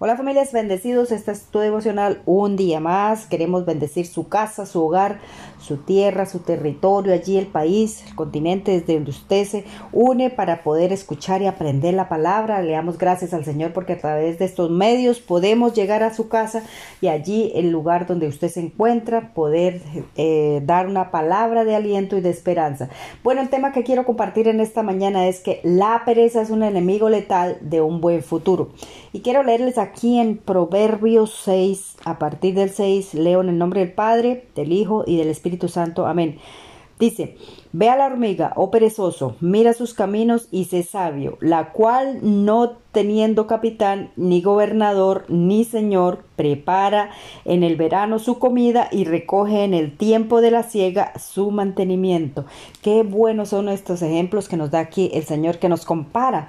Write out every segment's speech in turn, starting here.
Hola familias bendecidos, esta es tu devocional un día más. Queremos bendecir su casa, su hogar, su tierra, su territorio, allí el país, el continente desde donde usted se une para poder escuchar y aprender la palabra. Le damos gracias al Señor porque a través de estos medios podemos llegar a su casa y allí el lugar donde usted se encuentra poder eh, dar una palabra de aliento y de esperanza. Bueno, el tema que quiero compartir en esta mañana es que la pereza es un enemigo letal de un buen futuro. Y quiero leerles aquí en Proverbios 6, a partir del 6, leo en el nombre del Padre, del Hijo y del Espíritu Santo. Amén. Dice, ve a la hormiga, oh perezoso, mira sus caminos y sé sabio, la cual no teniendo capitán, ni gobernador, ni señor, prepara en el verano su comida y recoge en el tiempo de la siega su mantenimiento. Qué buenos son estos ejemplos que nos da aquí el Señor que nos compara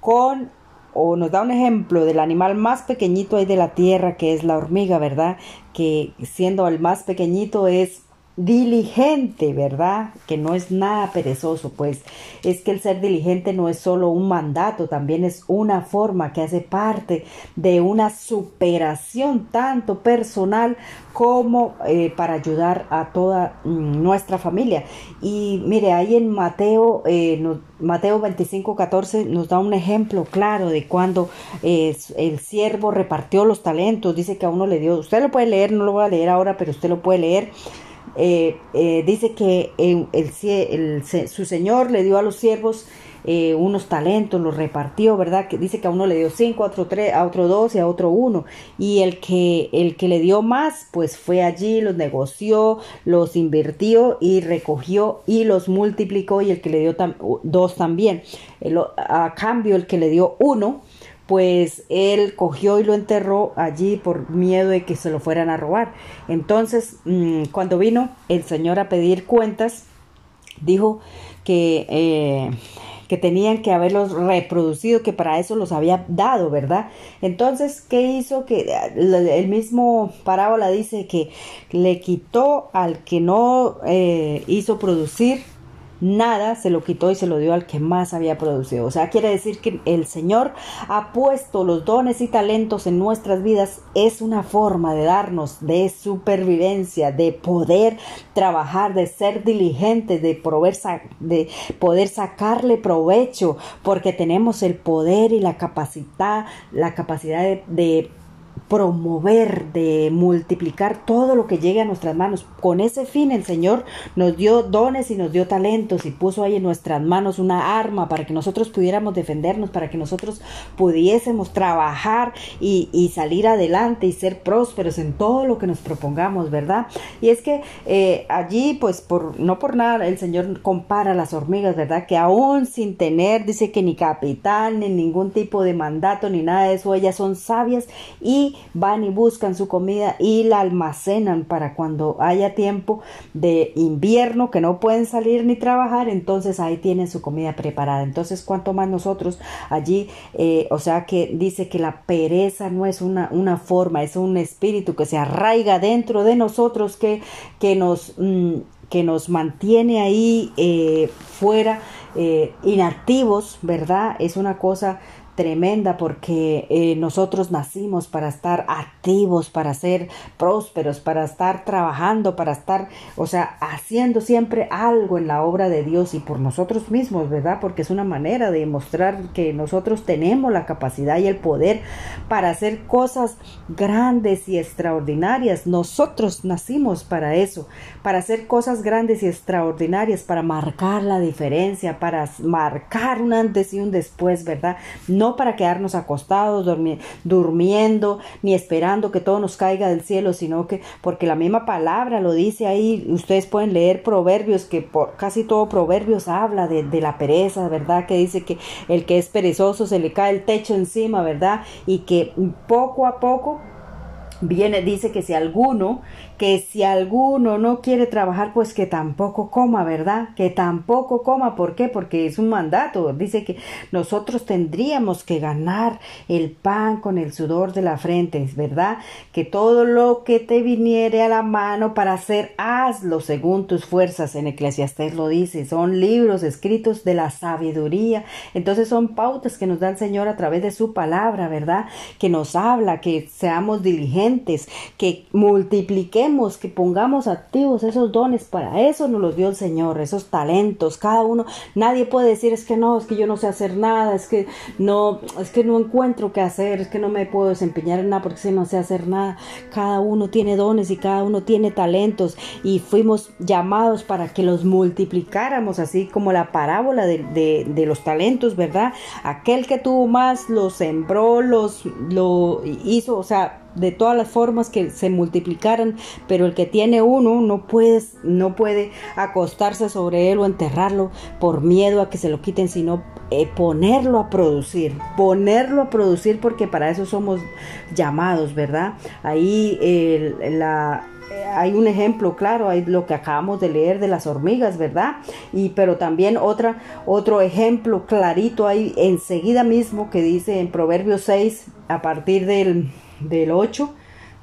con o nos da un ejemplo del animal más pequeñito ahí de la tierra, que es la hormiga, ¿verdad? Que siendo el más pequeñito es diligente, ¿verdad? Que no es nada perezoso, pues es que el ser diligente no es solo un mandato, también es una forma que hace parte de una superación tanto personal como eh, para ayudar a toda mm, nuestra familia. Y mire, ahí en Mateo, eh, Mateo 25, 14 nos da un ejemplo claro de cuando el siervo repartió los talentos, dice que a uno le dio, usted lo puede leer, no lo voy a leer ahora, pero usted lo puede leer eh, eh, dice que el, su señor le dio a los siervos eh, unos talentos, los repartió, ¿verdad? Que dice que a uno le dio cinco, a otro tres, a otro dos y a otro uno. Y el que, el que le dio más, pues fue allí, los negoció, los invirtió y recogió y los multiplicó. Y el que le dio dos también. a cambio, el que le dio uno, pues él cogió y lo enterró allí por miedo de que se lo fueran a robar. Entonces, mm, cuando vino el Señor a pedir cuentas, dijo que, eh, que tenían que haberlos reproducido, que para eso los había dado, ¿verdad? Entonces, ¿qué hizo? Que el mismo parábola dice que le quitó al que no eh, hizo producir nada se lo quitó y se lo dio al que más había producido. O sea, quiere decir que el Señor ha puesto los dones y talentos en nuestras vidas. Es una forma de darnos de supervivencia, de poder trabajar, de ser diligentes, de, de poder sacarle provecho, porque tenemos el poder y la capacidad, la capacidad de promover, de multiplicar todo lo que llegue a nuestras manos. Con ese fin el Señor nos dio dones y nos dio talentos y puso ahí en nuestras manos una arma para que nosotros pudiéramos defendernos, para que nosotros pudiésemos trabajar y, salir adelante y ser prósperos en todo lo que nos propongamos, ¿verdad? Y es que eh, allí, pues, por, no por nada, el Señor compara las hormigas, ¿verdad? Que aún sin tener, dice que ni capital, ni ningún tipo de mandato, ni nada de eso, ellas son sabias y van y buscan su comida y la almacenan para cuando haya tiempo de invierno que no pueden salir ni trabajar, entonces ahí tienen su comida preparada. Entonces, cuanto más nosotros allí, eh, o sea que dice que la pereza no es una, una forma, es un espíritu que se arraiga dentro de nosotros que, que nos... Mm, que nos mantiene ahí eh, fuera, eh, inactivos, ¿verdad? Es una cosa tremenda porque eh, nosotros nacimos para estar activos, para ser prósperos, para estar trabajando, para estar, o sea, haciendo siempre algo en la obra de Dios y por nosotros mismos, ¿verdad? Porque es una manera de mostrar que nosotros tenemos la capacidad y el poder para hacer cosas grandes y extraordinarias. Nosotros nacimos para eso, para hacer cosas grandes y extraordinarias, para marcar la diferencia, para marcar un antes y un después, ¿verdad? Para quedarnos acostados, durmiendo, ni esperando que todo nos caiga del cielo, sino que porque la misma palabra lo dice ahí, ustedes pueden leer proverbios, que por casi todo proverbios habla de, de la pereza, ¿verdad? Que dice que el que es perezoso se le cae el techo encima, ¿verdad? Y que poco a poco viene, dice que si alguno que si alguno no quiere trabajar, pues que tampoco coma, ¿verdad? Que tampoco coma, ¿por qué? Porque es un mandato, dice que nosotros tendríamos que ganar el pan con el sudor de la frente, ¿verdad? Que todo lo que te viniere a la mano para hacer, hazlo según tus fuerzas, en Eclesiastés lo dice, son libros escritos de la sabiduría, entonces son pautas que nos da el Señor a través de su palabra, ¿verdad? Que nos habla, que seamos diligentes, que multipliquemos, que pongamos activos esos dones, para eso nos los dio el Señor, esos talentos, cada uno, nadie puede decir es que no, es que yo no sé hacer nada, es que no, es que no encuentro qué hacer, es que no me puedo desempeñar en nada porque si no sé hacer nada, cada uno tiene dones y cada uno tiene talentos y fuimos llamados para que los multiplicáramos, así como la parábola de, los talentos, ¿verdad? Aquel que tuvo más los sembró, los lo hizo, o sea, de todas las formas que se multiplicaran, pero el que tiene uno no puede, no puede acostarse sobre él o enterrarlo por miedo a que se lo quiten, sino eh, ponerlo a producir, ponerlo a producir porque para eso somos llamados, ¿verdad? Ahí la, hay un ejemplo claro, hay lo que acabamos de leer de las hormigas, ¿verdad? Y pero también otra, otro ejemplo clarito hay enseguida mismo que dice en Proverbios 6 a partir del del 8,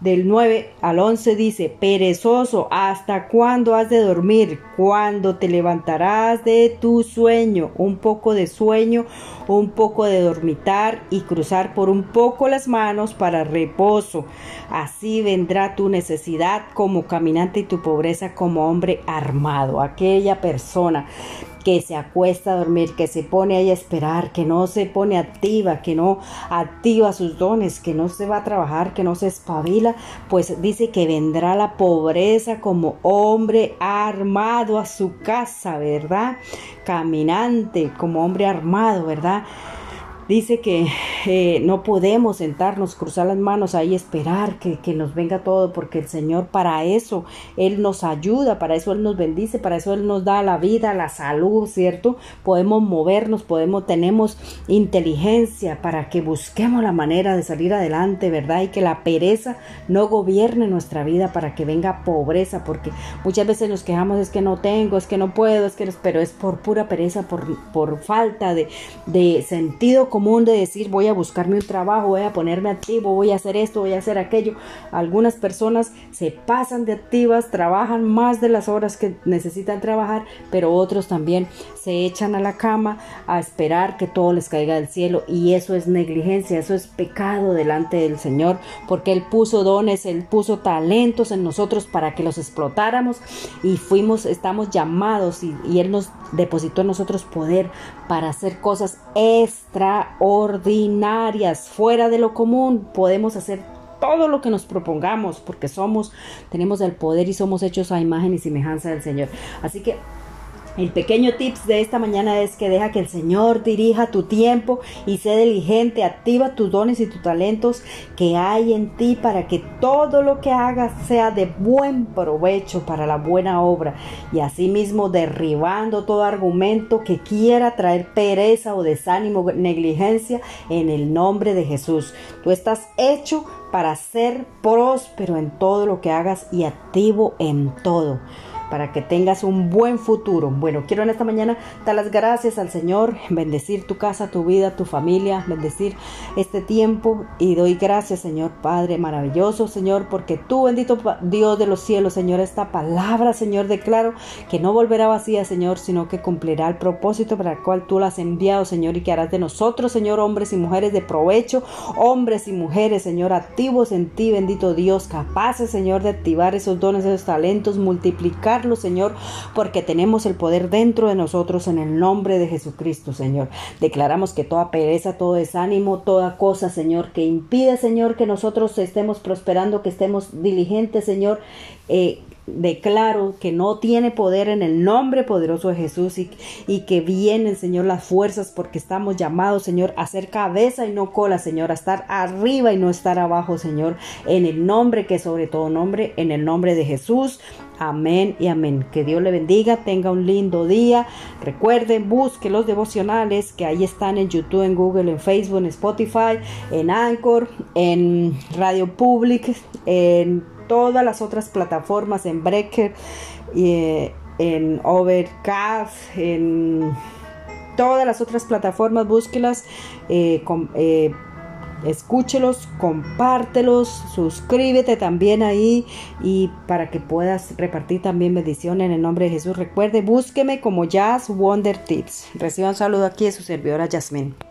del 9 al 11 dice, perezoso, ¿hasta cuándo has de dormir? ¿Cuándo te levantarás de tu sueño? Un poco de sueño, un poco de dormitar y cruzar por un poco las manos para reposo. Así vendrá tu necesidad como caminante y tu pobreza como hombre armado. Aquella persona que se acuesta a dormir, que se pone ahí a esperar, que no se pone activa, que no activa sus dones, que no se va a trabajar, que no se espabila, pues dice que vendrá la pobreza como hombre armado a su casa, ¿verdad? Caminante como hombre armado, ¿verdad? dice que eh, no podemos sentarnos, cruzar las manos ahí, esperar que, que, nos venga todo, porque el Señor para eso, Él nos ayuda, para eso Él nos bendice, para eso Él nos da la vida, la salud, ¿cierto? Podemos movernos, podemos, tenemos inteligencia para que busquemos la manera de salir adelante, ¿verdad? Y que la pereza no gobierne nuestra vida para que venga pobreza, porque muchas veces nos quejamos es que no tengo, es que no puedo, es que, pero es por pura pereza, por, por falta de, de sentido común de decir voy a buscarme un trabajo, voy a ponerme activo, voy a hacer esto, voy a hacer aquello. Algunas personas se pasan de activas, trabajan más de las horas que necesitan trabajar, pero otros también se echan a la cama a esperar que todo les caiga del cielo y eso es negligencia, eso es pecado delante del Señor, porque Él puso dones, Él puso talentos en nosotros para que los explotáramos y fuimos, estamos llamados y, y Él nos depositó en nosotros poder para hacer cosas extraordinarias, fuera de lo común. Podemos hacer todo lo que nos propongamos porque somos, tenemos el poder y somos hechos a imagen y semejanza del Señor. Así que el pequeño tips de esta mañana es que deja que el Señor dirija tu tiempo y sé diligente, activa tus dones y tus talentos que hay en ti para que todo lo que hagas sea de buen provecho para la buena obra y asimismo derribando todo argumento que quiera traer pereza o desánimo, negligencia en el nombre de Jesús. Tú estás hecho para ser próspero en todo lo que hagas y activo en todo para que tengas un buen futuro. Bueno, quiero en esta mañana dar las gracias al Señor, bendecir tu casa, tu vida, tu familia, bendecir este tiempo y doy gracias, Señor Padre maravilloso, Señor, porque tú, bendito Dios de los cielos, Señor, esta palabra, Señor, declaro que no volverá vacía, Señor, sino que cumplirá el propósito para el cual tú la has enviado, Señor, y que harás de nosotros, Señor, hombres y mujeres de provecho, hombres y mujeres, Señor, activos en ti, bendito Dios, capaces, Señor, de activar esos dones, esos talentos, multiplicar Señor, porque tenemos el poder dentro de nosotros en el nombre de Jesucristo, Señor. Declaramos que toda pereza, todo desánimo, toda cosa, Señor, que impide, Señor, que nosotros estemos prosperando, que estemos diligentes, Señor, eh, declaro que no tiene poder en el nombre poderoso de Jesús y, que vienen, Señor, las fuerzas porque estamos llamados, Señor, a ser cabeza y no cola, Señor, a estar arriba y no estar abajo, Señor, en el nombre que sobre todo nombre, en el nombre de Jesús. Amén y amén. Que Dios le bendiga, tenga un lindo día. Recuerden, busque los devocionales que ahí están en YouTube, en Google, en Facebook, en Spotify, en Anchor, en Radio Public, en todas las otras plataformas, en Breaker, eh, en Overcast, en todas las otras plataformas, búsquelas. Eh, eh, escúchelos, compártelos, suscríbete también ahí y para que puedas repartir también bendiciones en el nombre de Jesús. Recuerde, búsqueme como Jazz Wonder Tips. Reciban un saludo aquí de su servidora Jasmine.